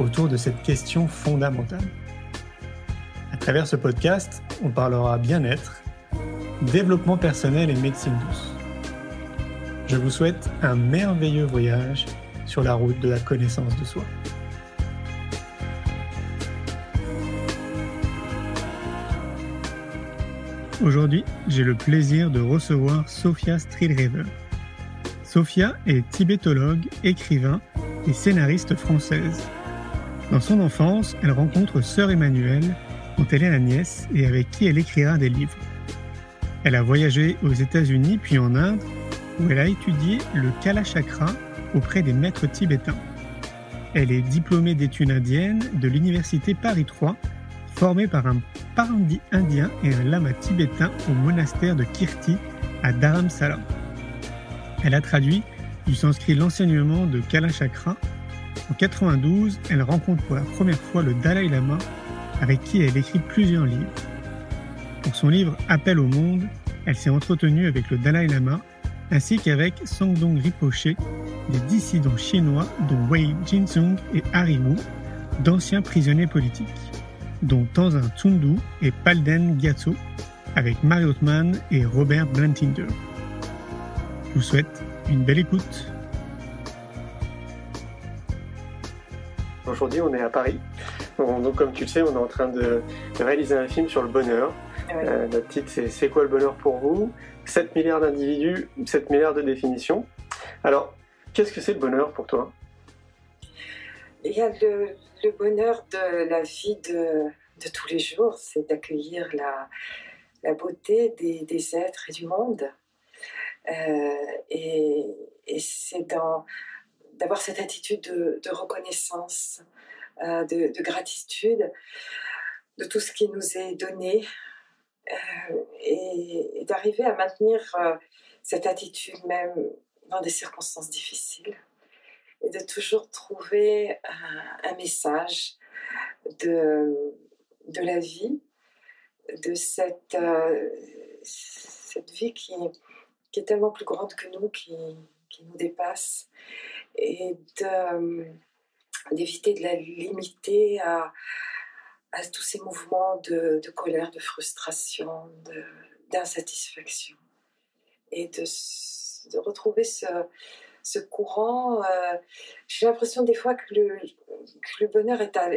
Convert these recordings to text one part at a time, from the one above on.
autour de cette question fondamentale. À travers ce podcast, on parlera bien-être, développement personnel et médecine douce. Je vous souhaite un merveilleux voyage sur la route de la connaissance de soi. Aujourd'hui, j'ai le plaisir de recevoir Sophia Strilrever. Sophia est tibétologue, écrivain et scénariste française. Dans son enfance, elle rencontre Sœur Emmanuelle, dont elle est la nièce et avec qui elle écrira des livres. Elle a voyagé aux États-Unis puis en Inde, où elle a étudié le Kala Chakra auprès des maîtres tibétains. Elle est diplômée d'études indiennes de l'université Paris 3, formée par un parandi indien et un lama tibétain au monastère de Kirti à Dharamsala. Elle a traduit du sanskrit l'enseignement de Kala Chakra en 92, elle rencontre pour la première fois le Dalai Lama, avec qui elle écrit plusieurs livres. Pour son livre Appel au monde, elle s'est entretenue avec le Dalai Lama, ainsi qu'avec Sangdong Rinpoche, des dissidents chinois dont Wei Jinsung et Harry Wu, d'anciens prisonniers politiques, dont Tanzin Tsundu et Palden Gyatso, avec Mary Othman et Robert Blantinder. Je vous souhaite une belle écoute. Aujourd'hui, on est à Paris. Donc, comme tu le sais, on est en train de, réaliser un film sur le bonheur. Ah Euh, notre titre, c'est C'est quoi le bonheur pour vous? 7 milliards d'individus, 7 milliards de définitions. Alors, qu'est-ce que c'est le bonheur pour toi? Il y a le, le bonheur de la vie de, de tous les jours, c'est d'accueillir la, la beauté des, des êtres et du monde. Euh, et et c'est dans- d'avoir cette attitude de, reconnaissance, euh, de, de gratitude de tout ce qui nous est donné euh, et, d'arriver à maintenir euh, cette attitude même dans des circonstances difficiles et de toujours trouver un, message de, de la vie, de cette, cette vie qui, qui est tellement plus grande que nous, qui, qui nous dépasse, et de- d'éviter de la limiter à, tous ces mouvements de, colère, de frustration, d'insatisfaction, et de, retrouver ce, courant. euh, J'ai l'impression des fois que le, bonheur est à,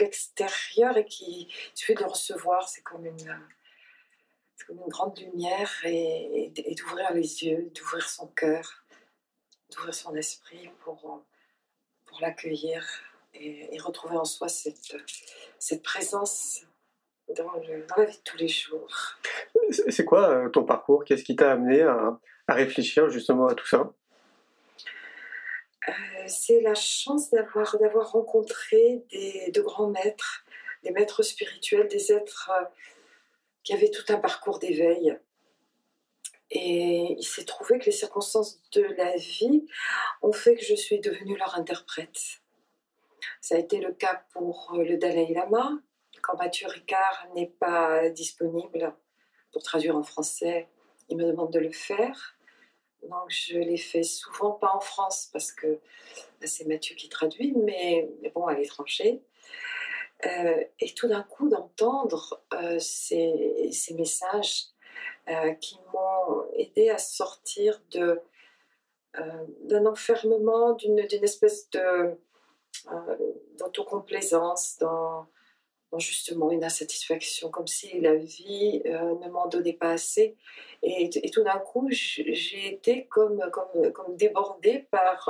l'extérieur et qu'il suffit de le recevoir. C'est comme une, grande lumière et d'ouvrir les yeux, d'ouvrir son cœur, d'ouvrir son esprit pour, pour l'accueillir et, et retrouver en soi cette, cette présence dans, le- dans la vie de tous les jours. C'est quoi euh, ton parcours? Qu'est-ce qui t'a amené à, à réfléchir justement à tout ça? Euh, c'est la chance d'avoir d'avoir rencontré des, de grands maîtres, des maîtres spirituels, des êtres euh, qui avaient tout un parcours d'éveil. Et il s'est trouvé que les circonstances de la vie ont fait que je suis devenue leur interprète. Ça a été le cas pour euh, le Dalai Lama, quand Mathieu Ricard n'est pas disponible pour traduire en français, il me demande de le faire. Donc je l'ai fait souvent, pas en France, parce que bah, c'est Mathieu qui traduit, mais, bon, à l'étranger. Euh, et tout d'un coup, d'entendre euh, ces, messages qui m'ont aidé à sortir euh, d'un enfermement, d'une, espèce euh, d'autocomplaisance, dans, justement une insatisfaction, comme si la vie euh, ne m'en donnait pas assez. Et, et tout d'un coup, j'ai été comme, comme, comme débordée par,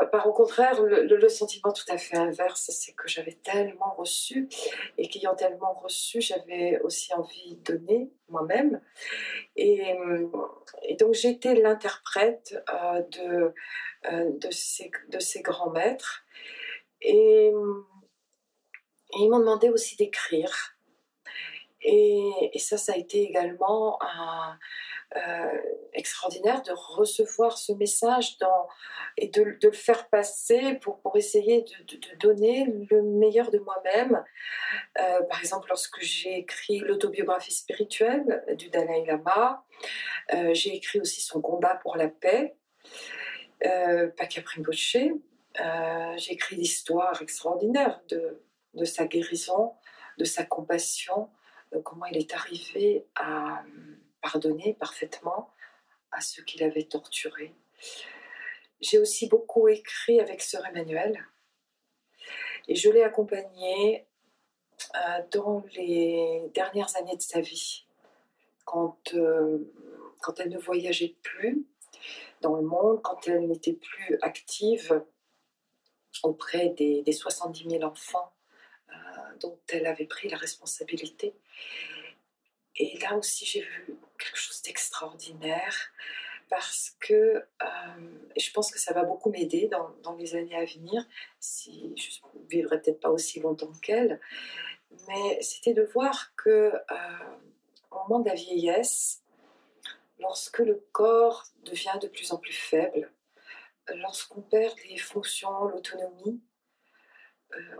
par, par, au contraire le, sentiment tout à fait inverse, c'est que j'avais tellement reçu et qu'ayant tellement reçu, j'avais aussi envie de donner moi-même. Et, donc été l'interprète euh, de, euh, de ces grands maîtres. Et, ils m'ont demandé aussi d'écrire. Et, ça, ça a été également euh, extraordinaire de recevoir ce message et de, le faire passer pour, essayer de, donner le meilleur de moi-même. Euh, par exemple, lorsque j'ai écrit l'autobiographie spirituelle du Dalai Lama, euh, j'ai écrit aussi son combat pour la paix, euh. Euh, j'ai écrit l'histoire extraordinaire de sa guérison, de sa compassion, comment il est arrivé à pardonner parfaitement à ceux qu'il avait torturés. J'ai aussi beaucoup écrit avec Sœur Emmanuel et je l'ai accompagnée euh, dans les dernières années de sa vie, quand, euh, elle ne voyageait plus dans le monde, quand elle n'était plus active auprès des, des 70 000 enfants euh, dont elle avait pris la responsabilité. Et là aussi, j'ai vu quelque chose d'extraordinaire parce que euh, je pense que ça va beaucoup m'aider dans, les années à venir, si je ne vivrai peut-être pas aussi longtemps qu'elle, mais c'était de voir que euh, au moment de la vieillesse, lorsque le corps devient de plus en plus faible, lorsqu'on perd les fonctions, l'autonomie, euh,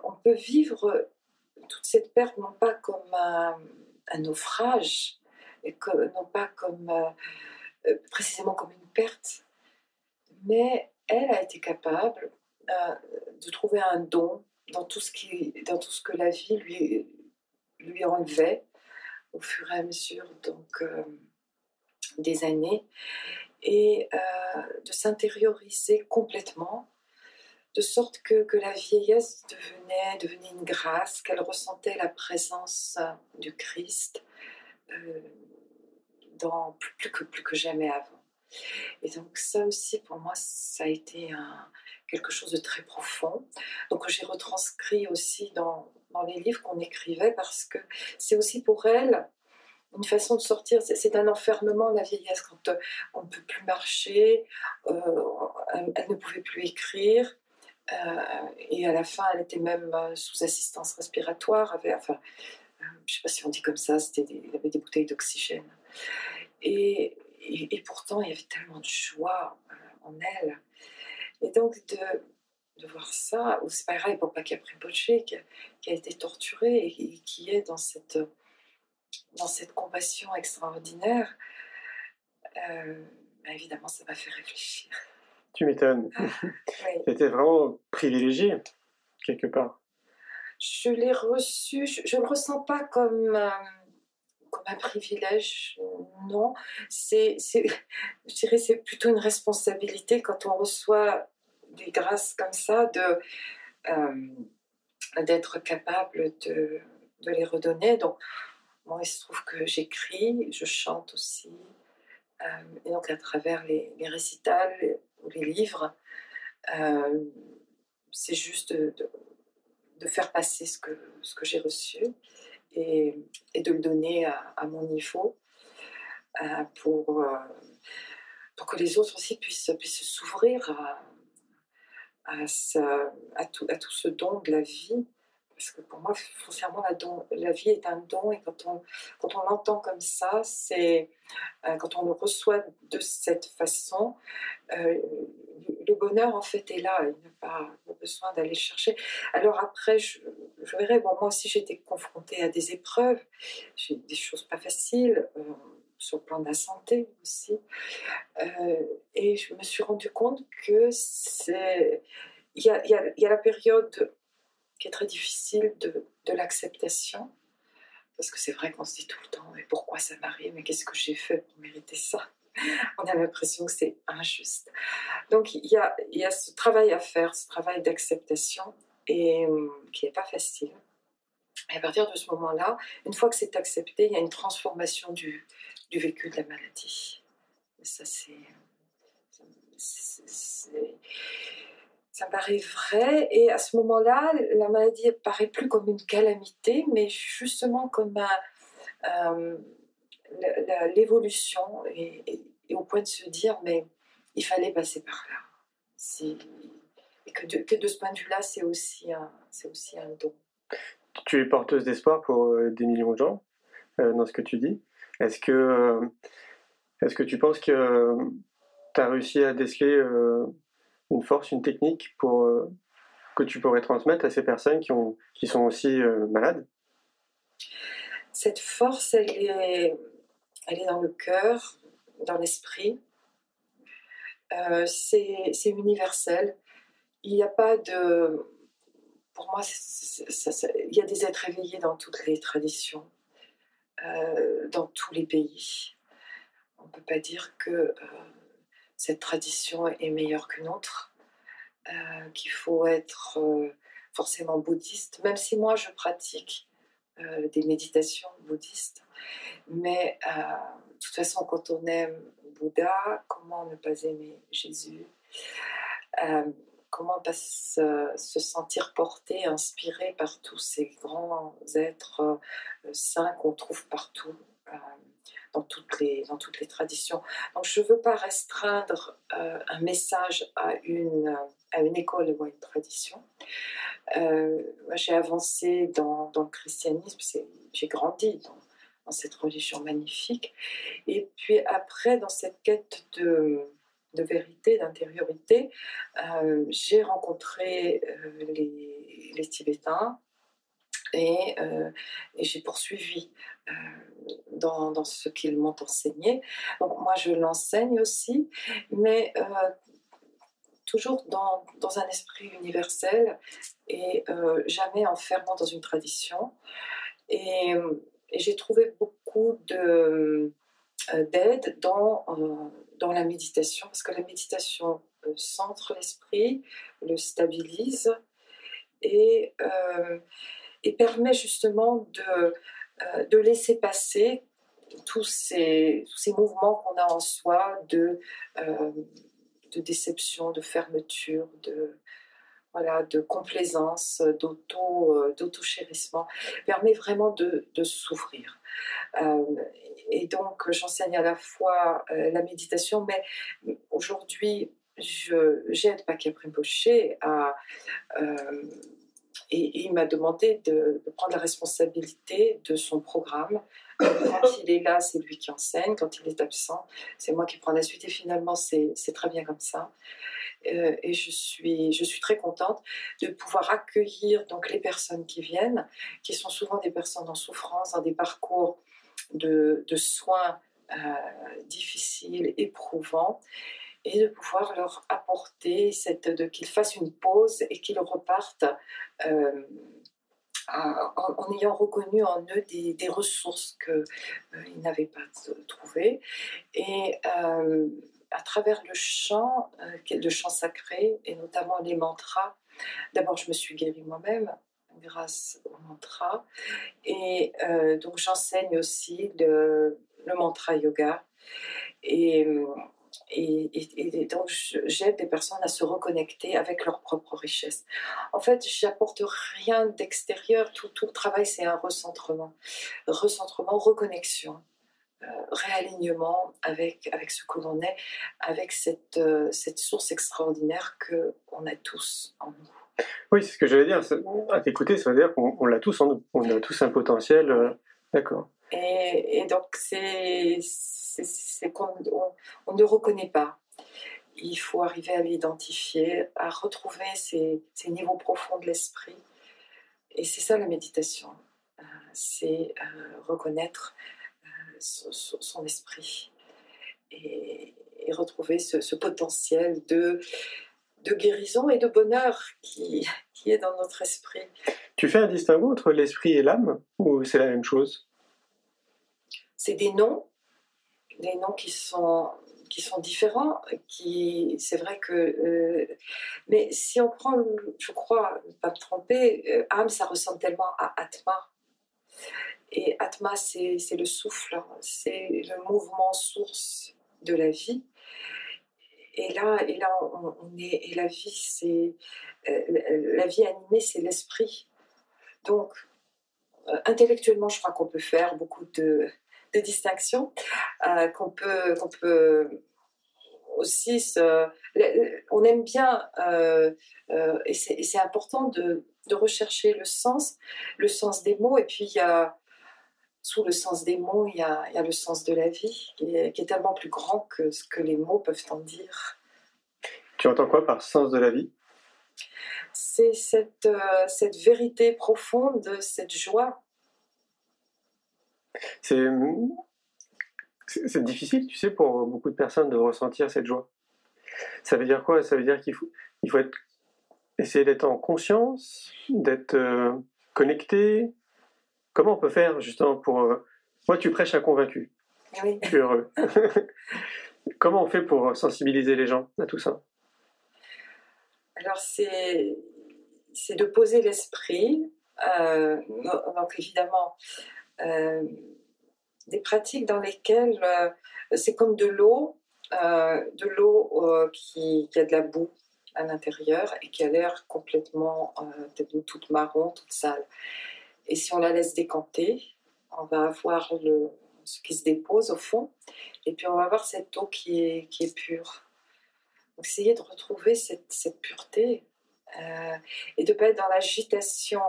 on peut vivre toute cette perte non pas comme un, naufrage, et non pas comme euh, euh, précisément comme une perte, mais elle a été capable de trouver un don dans tout ce qui, dans tout ce que la vie lui lui enlevait au fur et à mesure donc des années et de s'intérioriser complètement de sorte que, que, la vieillesse devenait, devenait une grâce, qu'elle ressentait la présence du Christ euh, dans, plus, que, plus que jamais avant. Et donc ça aussi, pour moi, ça a été quelque chose de très profond. Donc j'ai retranscrit aussi dans, dans les livres qu'on écrivait parce que c'est aussi pour elle une façon de sortir. C'est un enfermement, la vieillesse, quand euh, on ne peut plus marcher, euh, elle, ne pouvait plus écrire. Euh, et à la fin, elle était même euh, sous assistance respiratoire. Enfin, euh, je ne sais pas si on dit comme ça, c'était il avait des bouteilles d'oxygène. Et, pourtant, il y avait tellement de joie en elle. Et donc, de, voir ça, c'est pareil pour Paca Pripoche, qui, qui, a été torturé et, qui est dans cette, dans cette compassion extraordinaire, bah, évidemment, ça m'a fait réfléchir. Tu m'étonnes. Ah, C'était vraiment privilégié, quelque part. Je l'ai reçu, je ne le ressens pas comme, euh, comme un privilège, non. C'est, je dirais c'est plutôt une responsabilité quand on reçoit des grâces comme ça, de, euh, d'être capable de, de, les redonner. Donc, moi, il se trouve que j'écris, je chante aussi. Euh, et donc, à travers les, les récitals, les livres. Euh, c'est juste de, de, faire passer ce que, ce que j'ai reçu et, et, de le donner à, mon niveau pour, euh, pour que les autres aussi puissent, puissent s'ouvrir à, à, tout, à tout ce don de la vie parce que pour moi, foncièrement, la, vie est un don, et quand on, l'entend comme ça, c'est quand on le reçoit de cette façon, euh, le bonheur en fait est là, il n'y a pas besoin d'aller chercher. Alors après, je, verrai, bon, moi aussi j'étais confrontée à des épreuves, j'ai des choses pas faciles, euh, sur le plan de la santé aussi, euh, et je me suis rendu compte que c'est. Il y a, la période qui est très difficile de, l'acceptation, parce que c'est vrai qu'on se dit tout le temps, mais pourquoi ça m'arrive, mais qu'est-ce que j'ai fait pour mériter ça? On a l'impression que c'est injuste. Donc il y a, y a, ce travail à faire, ce travail d'acceptation, et euh, qui n'est pas facile. Et à partir de ce moment-là, une fois que c'est accepté, il y a une transformation du, du vécu de la maladie. Ça, c'est. Ça paraît vrai, et à ce moment-là, la maladie paraît plus comme une calamité, mais justement comme euh, l'évolution et, au point de se dire mais il fallait passer par là. Et que, de, ce point de vue-là, c'est aussi, un, don. Tu es porteuse d'espoir pour des millions de gens dans ce que tu dis. Est-ce que, est-ce que tu penses que tu as réussi à déceler une force, une technique pour, que tu pourrais transmettre à ces personnes qui, ont, qui sont aussi malades Cette force, elle est, dans le cœur, dans l'esprit. Euh, c'est universel. Il n'y a pas de... Pour moi, il y a des êtres éveillés dans toutes les traditions, euh, dans tous les pays. On ne peut pas dire que euh, cette tradition est meilleure qu'une autre, qu'il faut être forcément bouddhiste, même si moi je pratique des méditations bouddhistes. Mais de toute façon, quand on aime Bouddha, comment ne pas aimer Jésus? Euh, Comment pas se, sentir porté, inspiré par tous ces grands êtres euh, saints qu'on trouve partout euh, dans, toutes les, dans toutes les traditions. Donc je ne veux pas restreindre un message à une, à une école ou à une tradition. J'ai avancé dans, dans, le christianisme, j'ai grandi dans, cette religion magnifique. Et puis après, dans cette quête de, de vérité, d'intériorité, euh, j'ai rencontré euh, les, les, Tibétains et, euh, et j'ai poursuivi dans, dans, ce qu'ils m'ont enseigné. Donc moi, je l'enseigne aussi, mais toujours dans, un esprit universel et jamais enfermant dans une tradition. Et j'ai trouvé beaucoup de, euh, d'aide dans, euh, la méditation, parce que la méditation euh, centre l'esprit, le stabilise et, et permet justement de, de laisser passer tous ces, tous ces mouvements qu'on a en soi de, de déception, de fermeture, de, voilà, de complaisance, euh, d'auto-chérissement, permet vraiment de, de s'ouvrir. Euh, et donc, j'enseigne à la fois euh, la méditation, mais aujourd'hui, j'aide Paquet Rinpoche à. Et, il m'a demandé de, prendre la responsabilité de son programme. Quand il est là, c'est lui qui enseigne. Quand il est absent, c'est moi qui prends la suite. Et finalement, c'est très bien comme ça. Euh, et je suis, très contente de pouvoir accueillir donc les personnes qui viennent, qui sont souvent des personnes en souffrance, dans des parcours de, de soins euh, difficiles, éprouvants, et de pouvoir leur apporter cette, qu'ils fassent une pause et qu'ils repartent. Euh, en, ayant reconnu en eux des, ressources qu'ils n'avaient pas trouvées. Et à travers le chant, euh, le chant sacré, et notamment les mantras. D'abord, je me suis guérie moi-même grâce aux mantras. Et euh, donc, j'enseigne aussi le, mantra yoga. Et, et, donc, j'aide les personnes à se reconnecter avec leur propre richesse. En fait, j'apporte rien d'extérieur. Tout, tout le travail, c'est un recentrement. Recentrement, reconnexion. Euh, réalignement avec, avec ce que l'on est, avec cette, euh, cette source extraordinaire qu'on a tous en nous. Oui, c'est ce que j'allais dire. À t'écouter, ça veut dire qu'on l'a tous en nous. On a tous un potentiel. Euh, d'accord. Et, et, donc, c'est qu'on on, ne reconnaît pas. Il faut arriver à l'identifier, à retrouver ces, ces, niveaux profonds de l'esprit. Et c'est ça la méditation. c'est reconnaître son, esprit et, retrouver ce, potentiel de, de guérison et de bonheur qui, qui est dans notre esprit. Tu fais un distinguo entre l'esprit et l'âme ou c'est la même chose? C'est des noms, des noms qui sont qui sont différents, qui c'est vrai que euh, mais si on prend, je crois, pas me tromper, euh, âme ça ressemble tellement à Atma et Atma, c'est le souffle, hein. c'est le mouvement source de la vie. Et là, et là on, est, et la vie, c'est euh, la vie animée, c'est l'esprit. Donc, euh, intellectuellement, je crois qu'on peut faire beaucoup de, de distinctions, euh, qu'on peut, qu'on peut aussi, on aime bien, et c'est important de, rechercher le sens, le sens des mots, et puis il y a, sous le sens des mots, il y a, il y a le sens de la vie, qui est, qui est, tellement plus grand que ce que les mots peuvent en dire. Tu entends quoi par sens de la vie? C'est cette, cette vérité profonde, cette joie. C'est c'est difficile, tu sais, pour beaucoup de personnes de ressentir cette joie. Ça veut dire quoi? Ça veut dire qu'il faut, il faut être, essayer d'être en conscience, d'être euh, connecté. Comment on peut faire justement pour... Euh, moi, tu prêches un convaincu. Oui. Je suis heureux. Comment on fait pour sensibiliser les gens à tout ça? Alors, c'est, de poser l'esprit. Euh, donc, évidemment, des pratiques dans lesquelles euh, c'est comme de l'eau, euh, de l'eau euh, qui, a de la boue à l'intérieur et qui a l'air complètement toute marron, toute sale. Et si on la laisse décanter, on va avoir le, ce qui se dépose au fond, et puis on va avoir cette eau qui est, qui est pure. Donc essayer de retrouver cette, cette pureté et de ne pas être dans l'agitation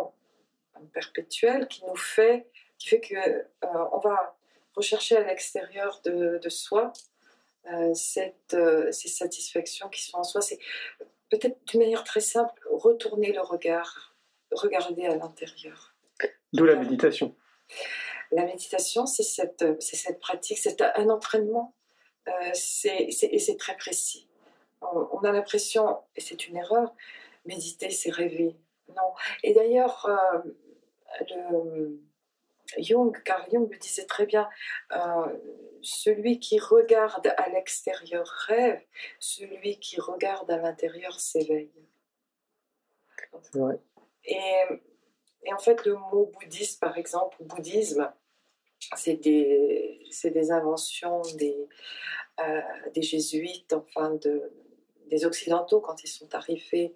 perpétuelle qui nous fait, qui fait que on va rechercher à l'extérieur de, soi euh, cette, euh, ces satisfactions qui sont en soi. C'est peut-être d'une manière très simple, retourner le regard, regarder à l'intérieur. D'où la méditation. La méditation, c'est cette, cette pratique, c'est un entraînement. Euh, c'est, et c'est très précis. On, a l'impression, et c'est une erreur, méditer, c'est rêver. Non. Et d'ailleurs, le Jung, car Jung le disait très bien, euh, celui qui regarde à l'extérieur rêve, celui qui regarde à l'intérieur s'éveille. Et, et, en fait, le mot bouddhiste, par exemple, ou bouddhisme, c'est des, des, inventions des, euh, des jésuites, enfin de, des occidentaux quand ils sont arrivés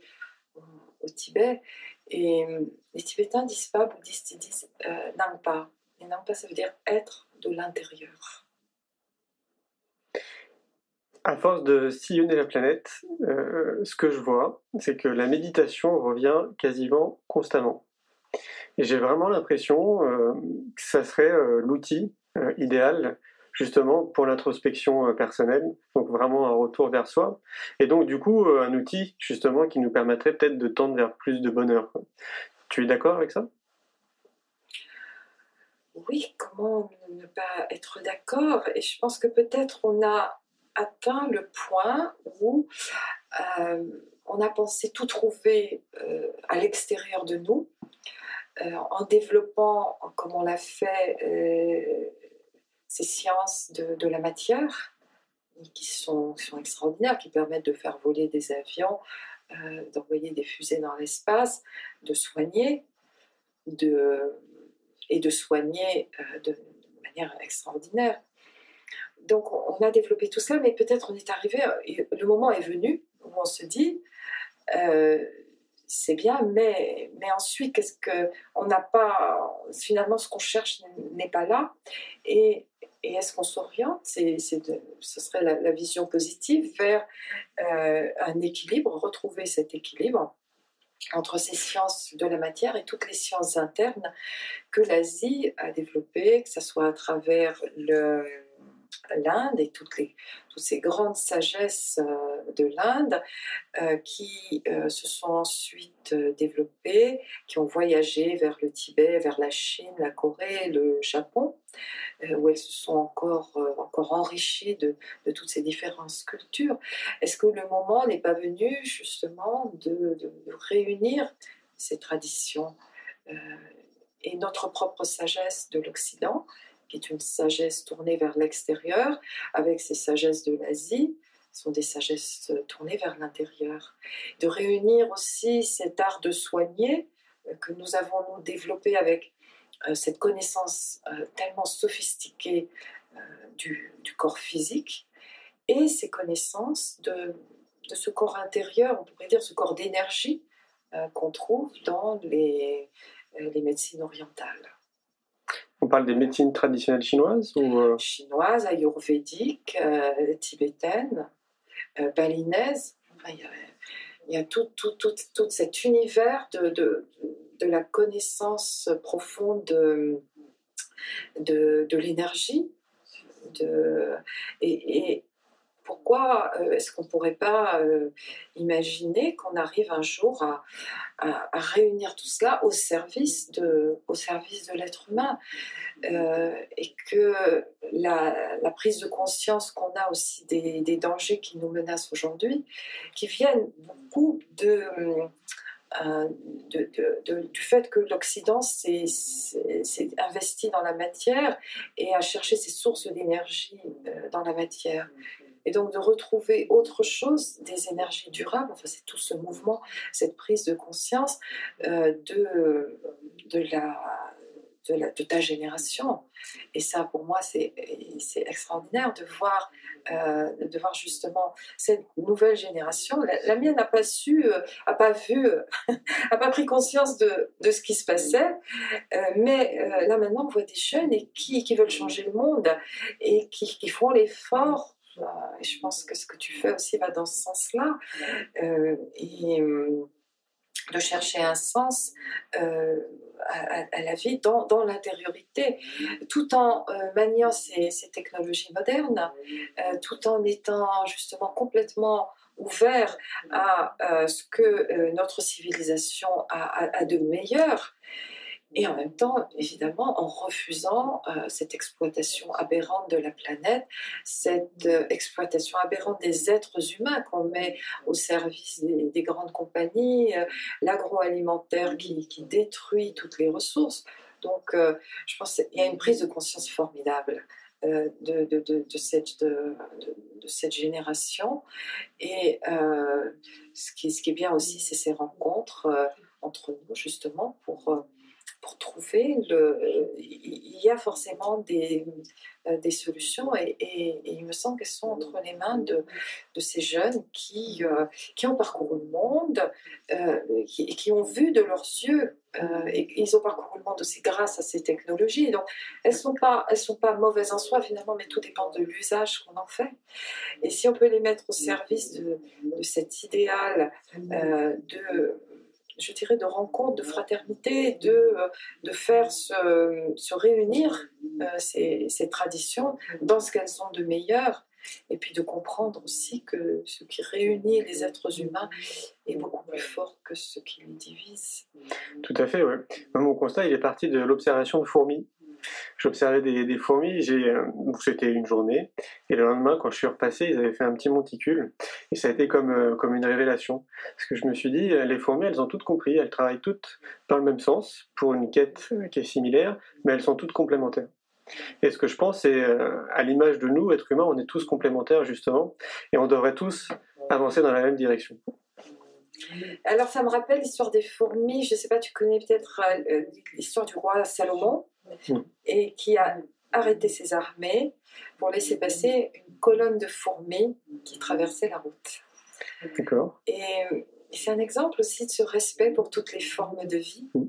au Tibet. Et euh, les Tibétains disent pas bouddhistes, disent euh, Nangpa. Et Nangpa, ça veut dire être de l'intérieur. À force de sillonner la planète, euh, ce que je vois, c'est que la méditation revient quasiment constamment. Et j'ai vraiment l'impression que ça serait l'outil idéal justement pour l'introspection euh, personnelle, donc vraiment un retour vers soi, et donc du coup euh, un outil justement qui nous permettrait peut-être de tendre vers plus de bonheur. Tu es d'accord avec ça? Oui, comment ne pas être d'accord? Et je pense que peut-être on a atteint le point où euh, on a pensé tout trouver à l'extérieur de nous, en développant, comme on l'a fait, ces sciences de, la matière qui sont, extraordinaires, qui permettent de faire voler des avions, euh, d'envoyer des fusées dans l'espace, de soigner, et de soigner euh, de, manière extraordinaire. Donc on a développé tout ça, mais peut-être on est arrivé, le moment est venu où on se dit, euh, c'est bien, mais, mais ensuite, qu'est-ce que on n'a pas finalement ce qu'on cherche n'est pas là, et, et est-ce qu'on s'oriente c'est, Ce serait la, vision positive vers euh, un équilibre, retrouver cet équilibre entre ces sciences de la matière et toutes les sciences internes que l'Asie a développées, que ce soit à travers l'Inde et toutes, ces grandes sagesses euh, de l'Inde euh, qui se sont ensuite développées, qui ont voyagé vers le Tibet, vers la Chine, la Corée, le Japon, où elles se sont encore, encore enrichies de, toutes ces différentes cultures. Est-ce que le moment n'est pas venu justement de, réunir ces traditions et notre propre sagesse de l'Occident qui est une sagesse tournée vers l'extérieur, avec ces sagesses de l'Asie, sont des sagesses tournées vers l'intérieur. De réunir aussi cet art de soigner euh, que nous avons nous développé avec euh, cette connaissance euh, tellement sophistiquée du, corps physique et ces connaissances de, de, ce corps intérieur, on pourrait dire ce corps d'énergie qu'on trouve dans les, les médecines orientales. On parle des médecines traditionnelles chinoises ou euh? Chinoises, ayurvédiques, euh, tibétaines. balinaise. il, y a, tout, tout, tout, tout, cet univers de, de, de, la connaissance profonde de, de, l'énergie. De, et, pourquoi euh, est-ce qu'on ne pourrait pas euh, imaginer qu'on arrive un jour à, réunir tout cela au service de, l'être humain euh, et que la, prise de conscience qu'on a aussi des, dangers qui nous menacent aujourd'hui, qui viennent beaucoup de... du fait que l'Occident s'est investi dans la matière et a cherché ses sources d'énergie dans la matière. Et donc de retrouver autre chose, des énergies durables, enfin c'est tout ce mouvement, cette prise de conscience euh, de, la, de, ta génération. Et ça, pour moi, c'est extraordinaire de voir, euh, de voir justement cette nouvelle génération. La, mienne n'a pas su, euh, a pas vu, a pas pris conscience de, de ce qui se passait. mais là maintenant, on voit des jeunes et qui, qui veulent changer le monde et qui, qui font l'effort et je pense que ce que tu fais aussi va dans ce sens-là. Euh, et euh, de chercher un sens euh, à, la vie dans, dans l'intériorité, tout en maniant ces, ces, technologies modernes, tout en étant justement complètement ouvert à ce que notre civilisation a, a de meilleur et en même temps, évidemment, en refusant euh, cette exploitation aberrante de la planète, cette euh, exploitation aberrante des êtres humains qu'on met au service des, grandes compagnies, euh, l'agroalimentaire qui, détruit toutes les ressources. Donc, je pense qu'il y a une prise de conscience formidable. De, cette, génération. Et ce, qui, est bien aussi, c'est ces rencontres entre nous, justement, pour pour trouver le. Il y a forcément des, euh, des solutions et, il me semble qu'elles sont entre les mains de, de ces jeunes qui, euh, qui ont parcouru le monde, euh, qui, ont vu de leurs yeux. et ils ont parcouru le monde aussi grâce à ces technologies. Donc, elles ne sont, pas, elles sont pas mauvaises en soi finalement, mais tout dépend de l'usage qu'on en fait. Et si on peut les mettre au service de, de cet idéal de je dirais, de rencontre, de fraternité, de, euh, de faire se, se réunir euh, ces, ces, traditions dans ce qu'elles ont de meilleur, et puis de comprendre aussi que ce qui réunit les êtres humains est beaucoup plus fort que ce qui les divise. Tout à fait, oui. Mon constat, il est parti de l'observation de fourmis. J'observais des, fourmis, euh, c'était une journée, et le lendemain, quand je suis repassé, ils avaient fait un petit monticule, et ça a été comme, euh, comme une révélation. Parce que je me suis dit, euh, les fourmis, elles ont toutes compris, elles travaillent toutes dans le même sens, pour une quête qui est similaire, mais elles sont toutes complémentaires. Et ce que je pense, c'est à l'image de nous, êtres humains, on est tous complémentaires justement, et on devrait tous avancer dans la même direction. Alors ça me rappelle l'histoire des fourmis, je ne sais pas, tu connais peut-être l'histoire du roi Salomon. Et qui a arrêté ses armées pour laisser passer une colonne de fourmis qui traversait la route. D'accord. Et, c'est un exemple aussi de ce respect pour toutes les formes de vie. Mm.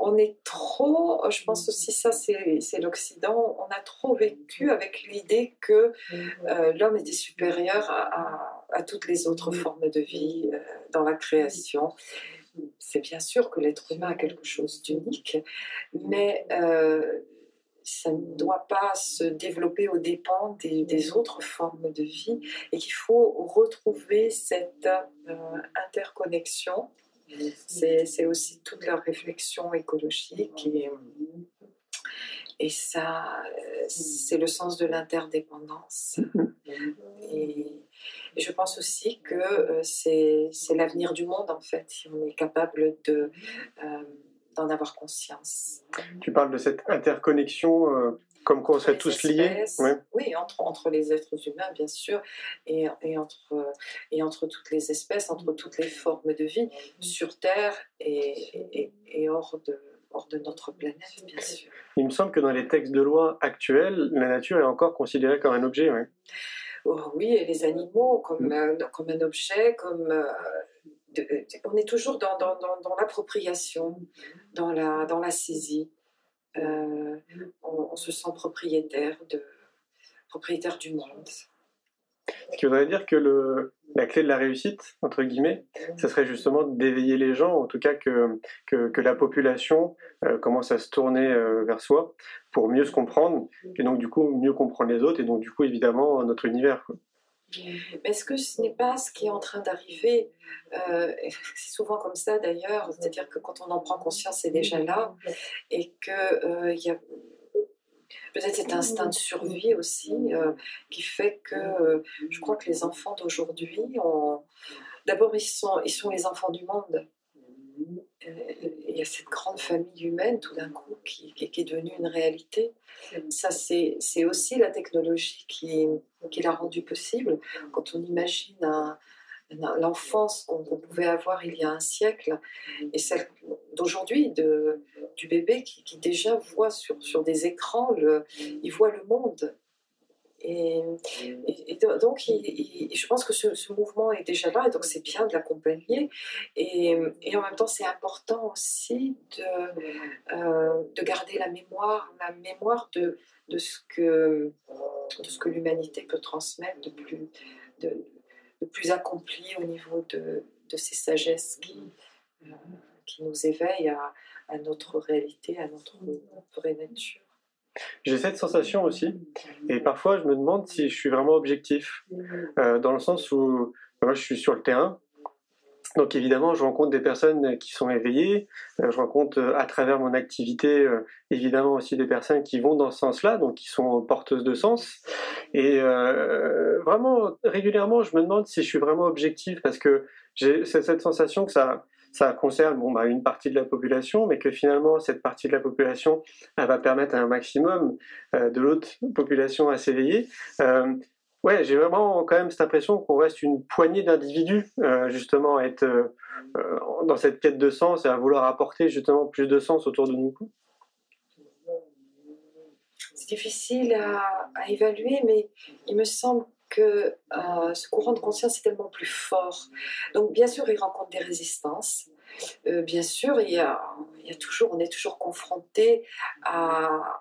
On est trop, je pense aussi ça c'est l'Occident, on a trop vécu avec l'idée que euh, l'homme était supérieur à, à, toutes les autres formes de vie euh, dans la création c'est bien sûr que l'être humain a quelque chose d'unique, mais euh, ça ne doit pas se développer aux dépens des, autres formes de vie et qu'il faut retrouver cette euh, interconnexion. C'est aussi toute leur réflexion écologique et, ça, c'est le sens de l'interdépendance. Et, et je pense aussi que euh, c'est l'avenir du monde, en fait, si on est capable de, euh, d'en avoir conscience. Tu parles de cette interconnexion, euh, comme quoi on serait tous liés Oui, entre, entre les êtres humains, bien sûr, et, et, entre, et entre toutes les espèces, entre toutes les formes de vie, sur Terre et, et hors de hors de notre planète, bien sûr. Il me semble que dans les textes de loi actuels, la nature est encore considérée comme un objet. Oui. Oh oui, et les animaux comme, mm. euh, comme un objet, comme euh, on est toujours dans, l'appropriation, dans la, saisie. Euh, on, se sent propriétaire, du monde. Ce qui voudrait dire que la clé de la réussite, entre guillemets, ce serait justement d'éveiller les gens, en tout cas que, la population euh, commence à se tourner euh, vers soi pour mieux se comprendre, et donc du coup mieux comprendre les autres, et donc du coup évidemment notre univers. Est-ce que ce n'est pas ce qui est en train d'arriver euh, C'est souvent comme ça d'ailleurs, c'est-à-dire que quand on en prend conscience, c'est déjà là, et qu'il y a peut-être cet instinct de survie aussi euh, qui fait que euh, je crois que les enfants d'aujourd'hui, d'abord ils sont, ils sont les enfants du monde. Euh, il y a cette grande famille humaine tout d'un coup qui, est devenue une réalité. Ça, c'est aussi la technologie qui, l'a rendu possible. Quand on imagine l'enfance qu'on pouvait avoir il y a un siècle et celle d'aujourd'hui du bébé qui, déjà voit sur, des écrans, il voit le monde. Et, donc, je pense que ce, mouvement est déjà là, et donc c'est bien de l'accompagner. Et, en même temps, c'est important aussi de, euh, de garder la mémoire, la mémoire de, de ce que, que l'humanité peut transmettre de plus, de, plus accompli au niveau de, de ces sagesses qui, euh, qui nous éveillent à, à, notre réalité, à notre vraie nature. J'ai cette sensation aussi, et parfois je me demande si je suis vraiment objectif, euh, dans le sens où moi je suis sur le terrain, donc évidemment, je rencontre des personnes qui sont éveillées, euh, je rencontre à travers mon activité évidemment aussi des personnes qui vont dans ce sens-là, donc qui sont porteuses de sens. Et euh, vraiment, régulièrement, je me demande si je suis vraiment objectif parce que j'ai cette sensation que ça, ça concerne bon, bah, une partie de la population, mais que finalement, cette partie de la population, elle va permettre à un maximum euh, de l'autre population à s'éveiller. Euh, ouais, j'ai vraiment quand même cette impression qu'on reste une poignée d'individus, euh, justement, à être dans cette quête de sens et à vouloir apporter justement plus de sens autour de nous difficile à, évaluer, mais il me semble que euh, ce courant de conscience est tellement plus fort. Donc bien sûr, il rencontre des résistances. Euh, bien sûr, il y, a, il y, a, toujours, on est toujours confronté à,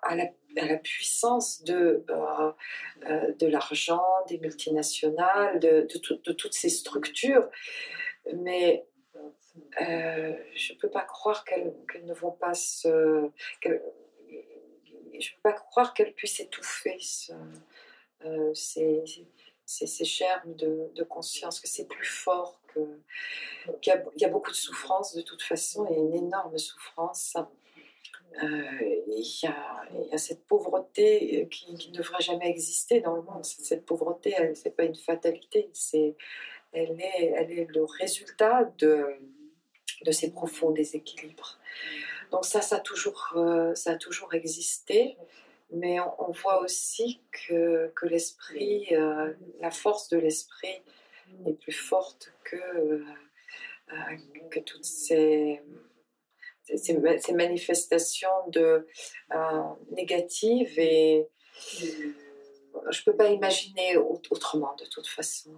la, puissance de, euh, de l'argent, des multinationales, de, toutes ces structures. Mais je ne peux pas croire qu'elles ne vont pas se je ne peux pas croire qu'elle puisse étouffer euh, ces, germes de, conscience, que c'est plus fort, qu'il y, a beaucoup de souffrance de toute façon, et une énorme souffrance. Euh, il, y a, cette pauvreté euh, qui, ne devrait jamais exister dans le monde. Cette pauvreté, ce n'est pas une fatalité, c'est, elle, est, elle est le résultat de, de ces profonds déséquilibres. Donc ça, ça a toujours, euh, ça a toujours existé, mais on, voit aussi que, que l'esprit, euh, la force de l'esprit est plus forte que, euh, que toutes ces, ces, manifestations de, négatives et je ne peux pas imaginer autrement de toute façon.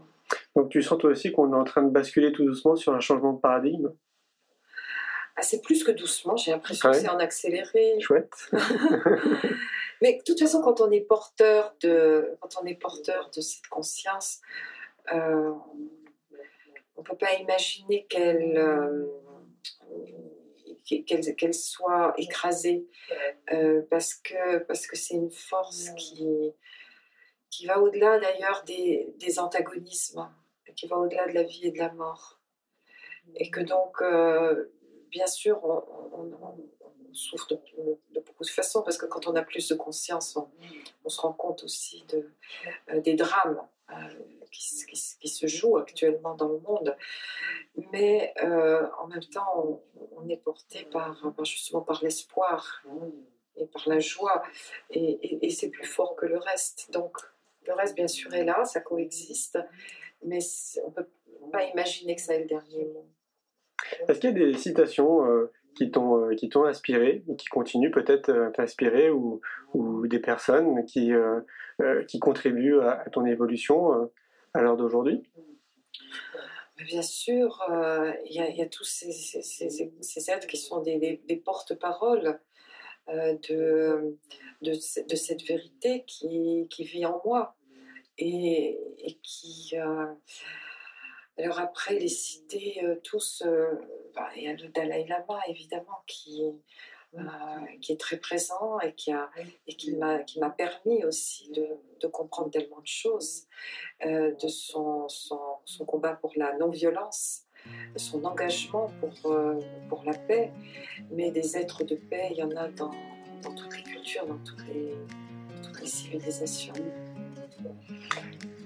Donc tu sens toi aussi qu'on est en train de basculer tout doucement sur un changement de paradigme? C'est plus que doucement, j'ai l'impression que c'est en accéléré. Chouette. Mais de toute façon, quand on est porteur de, quand on est porteur de cette conscience, euh, on ne peut pas imaginer qu'elle euh, qu'elle soit écrasée euh, parce que parce que c'est une force qui qui va au-delà d'ailleurs des, des, antagonismes, qui va au-delà de la vie et de la mort, et que donc bien sûr, on, souffre de, beaucoup de façons, parce que quand on a plus de conscience, on, se rend compte aussi de, euh, des drames euh, qui, se jouent actuellement dans le monde. Mais euh, en même temps, on, est porté par, justement par l'espoir et par la joie, et, c'est plus fort que le reste. Donc, le reste, bien sûr, est là, ça coexiste, mais on ne peut pas imaginer que ça ait le dernier mot. Est-ce qu'il y a des citations qui t'ont euh, qui t'ont inspiré, qui continuent peut-être à t'inspirer, ou, ou, des personnes qui euh, qui contribuent à, ton évolution à l'heure d'aujourd'hui Bien sûr, il y, a tous ces, ces, ces, êtres qui sont des, des, porte-paroles de, de, de, cette vérité qui, qui, vit en moi. et, qui... alors après, les citer tous, bah, il y a le Dalai Lama évidemment qui, qui est très présent et qui, a, et qui m'a permis aussi de, de, comprendre tellement de choses, de son, son, son, combat pour la non-violence son engagement pour, euh, pour la paix. Mais des êtres de paix, il y en a dans, dans toutes les cultures, dans toutes les, toutes les civilisations.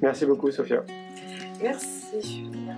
Merci beaucoup, Sophia. Merci, Julien.